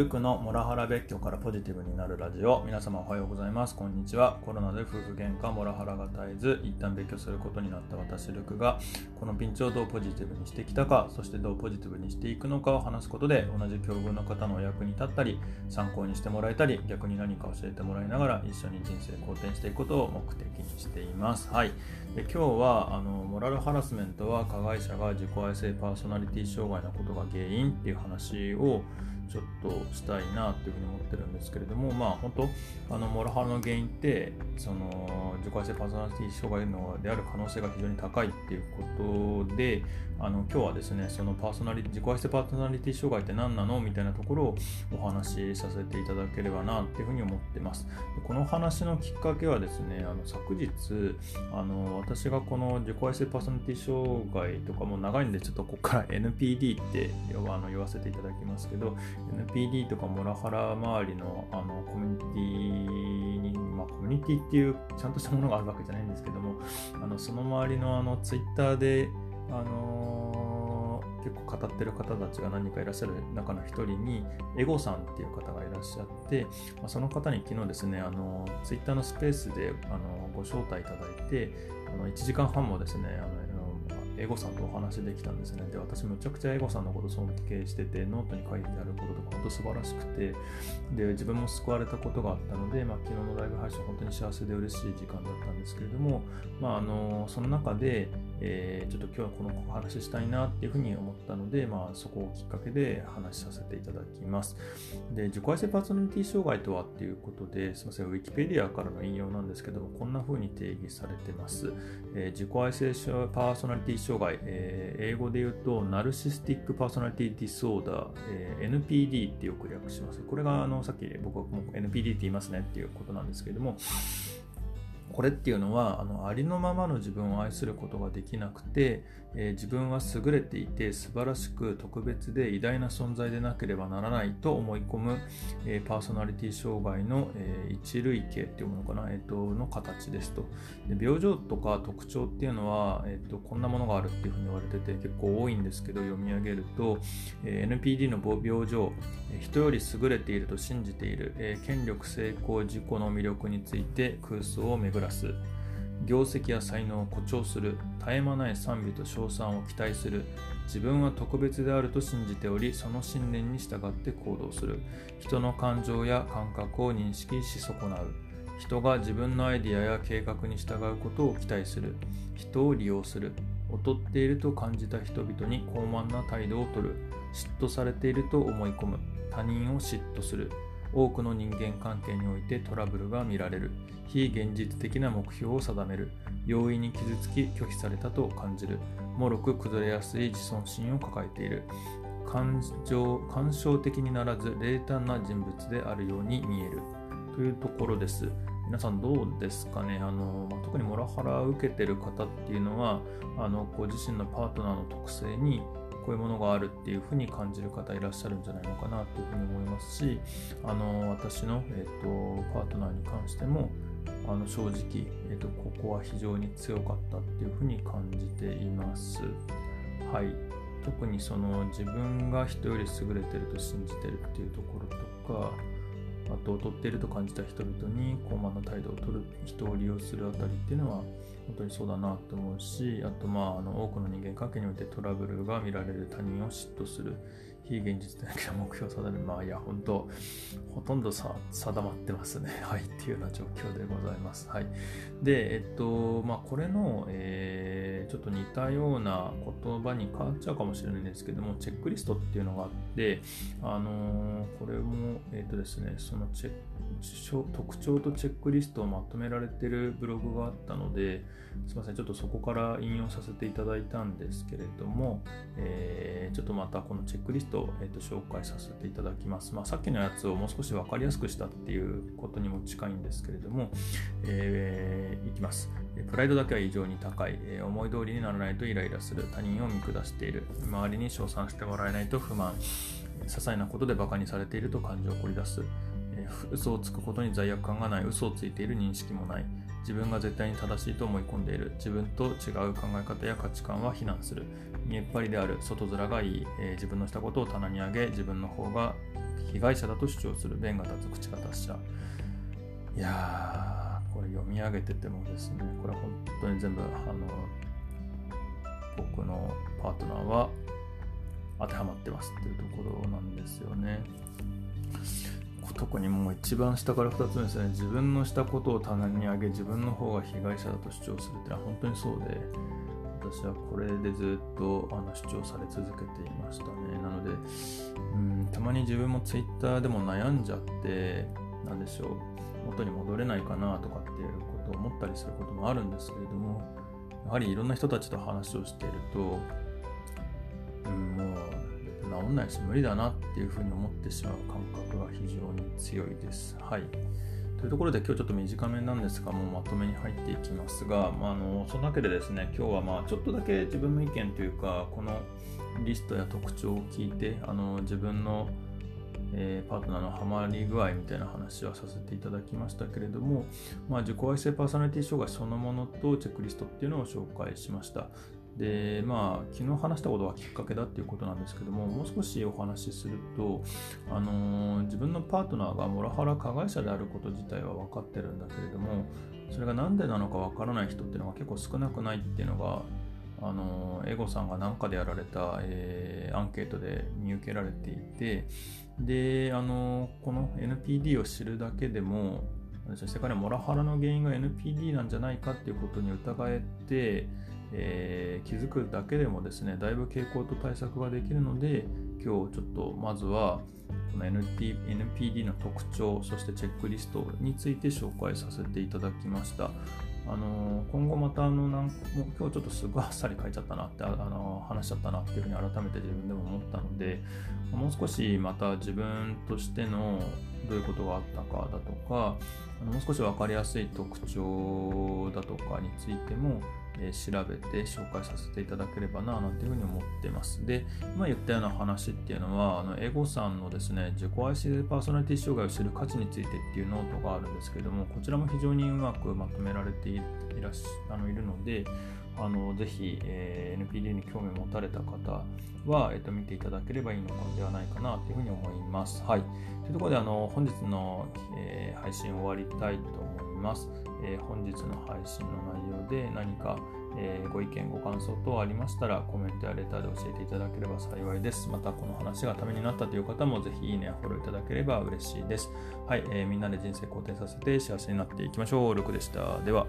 ルクのモラハラ別居からポジティブになるラジオ。皆様おはようございます。こんにちは。コロナで夫婦喧嘩モラハラが絶えず一旦別居することになった私ルクがこのピンチをどうポジティブにしてきたかそしてどうポジティブにしていくのかを話すことで同じ境遇の方のお役に立ったり参考にしてもらえたり逆に何か教えてもらいながら一緒に人生好転していくことを目的にしています。はい。で今日はあのモラルハラスメントは加害者が自己愛性パーソナリティ障害のことが原因っていう話をちょっとしたいなというふうに思ってるんですけれども、まあ本当、あのモラハラの原因って、その自己愛性パーソナリティ障害のである可能性が非常に高いっていうことで、あの今日はですね、そのパーソナリ自己愛性パーソナリティ障害って何なのみたいなところをお話しさせていただければなっていうふうに思ってます。この話のきっかけはですね、あの昨日、あの私がこの自己愛性パーソナリティ障害とかも長いんで、ちょっとここから NPD ってあの言わせていただきますけど、NPD とかモラハラ周りのあのコミュニティに、まあ、コミュニティっていうちゃんとしたものがあるわけじゃないんですけども、あのその周りのあのツイッターで、あのー、結構語ってる方たちが何人かいらっしゃる中の一人に、エゴさんっていう方がいらっしゃって、まあ、その方に昨日ですね、あのツイッターのスペースであのご招待いただいて、あの1時間半もですね、あのエゴさんとお話できたんですね。で、私むちゃくちゃエゴさんのこと尊敬してて、ノートに書いてあることとか本当素晴らしくて、で、自分も救われたことがあったので、まあ、昨日のライブ配信本当に幸せで嬉しい時間だったんですけれども、まあ、あの、その中で、えー、ちょっと今日はこのお話ししたいなっていうふうに思ったので、まあ、そこをきっかけで話しさせていただきます。で、自己愛性パーソナリティ障害とはっていうことで、すみません、ウィキペディアからの引用なんですけども、こんなふうに定義されてます。えー、自己愛性パーソナリティ障害、えー英語で言うと、ナルシスティックパーソナリティディソーダー、え、NPD ってよく略します。これがあのさっき僕はもう NPD って言いますねっていうことなんですけども、これっていうのはあのありのままの自分を愛することができなくて、えー、自分は優れていて素晴らしく特別で偉大な存在でなければならないと思い込む、えー、パーソナリティ障害の、えー、一類型っていうものかな、えーと、の形ですと。で病状とか特徴っていうのは、えーと、こんなものがあるっていうふうに言われてて結構多いんですけど読み上げると、え NPD の病状、人より優れていると信じている、え権力成功自己の魅力について空想を巡らす業績や才能を誇張する絶え間ない賛美と称賛を期待する自分は特別であると信じておりその信念に従って行動する。人の感情や感覚を認識し損なう。人が自分のアイデアや計画に従うことを期待する。人を利用する。劣っていると感じた人々に高慢な態度をとる。嫉妬されていると思い込む。他人を嫉妬する。多くの人間関係においてトラブルが見られる。非現実的な目標を定める。容易に傷つき拒否されたと感じる。脆く崩れやすい自尊心を抱えている。感情感傷的にならず冷淡な人物であるように見える。というところです。皆さんどうですかね？あの、特にモラハラを受けている方っていうのはあのご自身のパートナーの特性にこういうものがあるっていうふうに感じる方いらっしゃるんじゃないのかなというふうに思いますしあの私の、えーと、パートナーに関してもあの正直、えーと、ここは非常に強かったっていうふうに感じています。はい、特にその自分が人より優れてると信じてるっていうところとかあと劣っていると感じた人々に高慢な態度を取る人を利用するあたりっていうのは本当にそうだなと思うしあとまああの多くの人間関係においてトラブルが見られる他人を嫉妬する非現実的な目標を定める。まあいや、本当ほとんどさ定まってますね。はい、っていうような状況でございます。はい。で、えっと、まあこれの、えー、ちょっと似たような言葉に変わっちゃうかもしれないんですけども、チェックリストっていうのがあって、あのー、これも、えっとですね、そのチェック特徴とチェックリストをまとめられてるブログがあったので、すいません、ちょっとそこから引用させていただいたんですけれども、えー、ちょっとまたこのチェックリストを、えー、と紹介させていただきます。まあ、さっきのやつをもう少し分かりやすくしたっていうことにも近いんですけれども、えー、いきます。プライドだけは異常に高い、え、思い通りにならないとイライラする、他人を見下している、周りに称賛してもらえないと不満、些細なことで馬鹿にされていると感情を掘り出す、嘘をつくことに罪悪感がない、嘘をついている認識もない、自分が絶対に正しいと思い込んでいる。自分と違う考え方や価値観は非難する。見えっ張りである。外面がいい、えー、自分のしたことを棚に上げ。自分の方が被害者だと主張する。弁が立つ口が達者。いやーこれ読み上げててもですね。これ本当に全部あの僕のパートナーは当てはまってますっていうところなんですよね。特にもう一番下から2つ目ですね。自分のしたことを棚に上げ自分の方が被害者だと主張するっていうのは本当にそうで私はこれでずっとあの主張され続けていましたね。なのでうんたまに自分も Twitter でも悩んじゃって何でしょう元に戻れないかなとかっていうことを思ったりすることもあるんですけれどもやはりいろんな人たちと話をしていると、んないし無理だなっていうふうに思ってしまう感覚が非常に強いです。はい。というところで今日ちょっと短めなんですが、もうまとめに入っていきますが、まあ、あのそのわけでですね、今日はまあちょっとだけ自分の意見というか、このリストや特徴を聞いて、あの自分のえー、パートナーのハマり具合みたいな話はさせていただきましたけれども、まあ、自己愛性パーソナリティ障害そのものとチェックリストっていうのを紹介しました。でまあ、昨日話したことがきっかけだっていうことなんですけども、もう少しお話しすると、あのー、自分のパートナーがモラハラ加害者であること自体は分かってるんだけれども、それが何でなのか分からない人っていうのが結構少なくないっていうのが、あの、エゴさんが何かでやられた、えー、アンケートで見受けられていて、で、あの、この NPD を知るだけでも、そして彼モラハラの原因が NPD なんじゃないかっていうことに疑えて、えー、気づくだけでもですね、だいぶ傾向と対策ができるので、今日ちょっとまずはこの NT NPD の特徴、そしてチェックリストについて紹介させていただきました。あの今後またあのなんもう今日ちょっとすぐあっさり書いちゃったなってあの話しちゃったなっていうふうに改めて自分でも思ったのでもう少しまた自分としてのどういうことがあったかだとかあのもう少し分かりやすい特徴だとかについてもえ調べて紹介させていただければななんていうふうに思ってます。で、今言ったような話っていうのは、あのエゴさんのですね、自己愛性パーソナリティ障害を知る価値についてっていうノートがあるんですけども、こちらも非常にうまくまとめられていらしあのいるので、あのぜひ、えー、NPD に興味を持たれた方は、えーと、見ていただければいいのではないかなというふうに思います。はい。というところで、あの本日の、えー、配信終わりたいと思いますます。えー、本日の配信の内容で何か、えー、ご意見、ご感想等ありましたらコメントやレターで教えていただければ幸いです。またこの話がためになったという方もぜひいいねやフォローいただければ嬉しいです。はい、えー、みんなで人生肯定させて幸せになっていきましょう。ルクでした。では。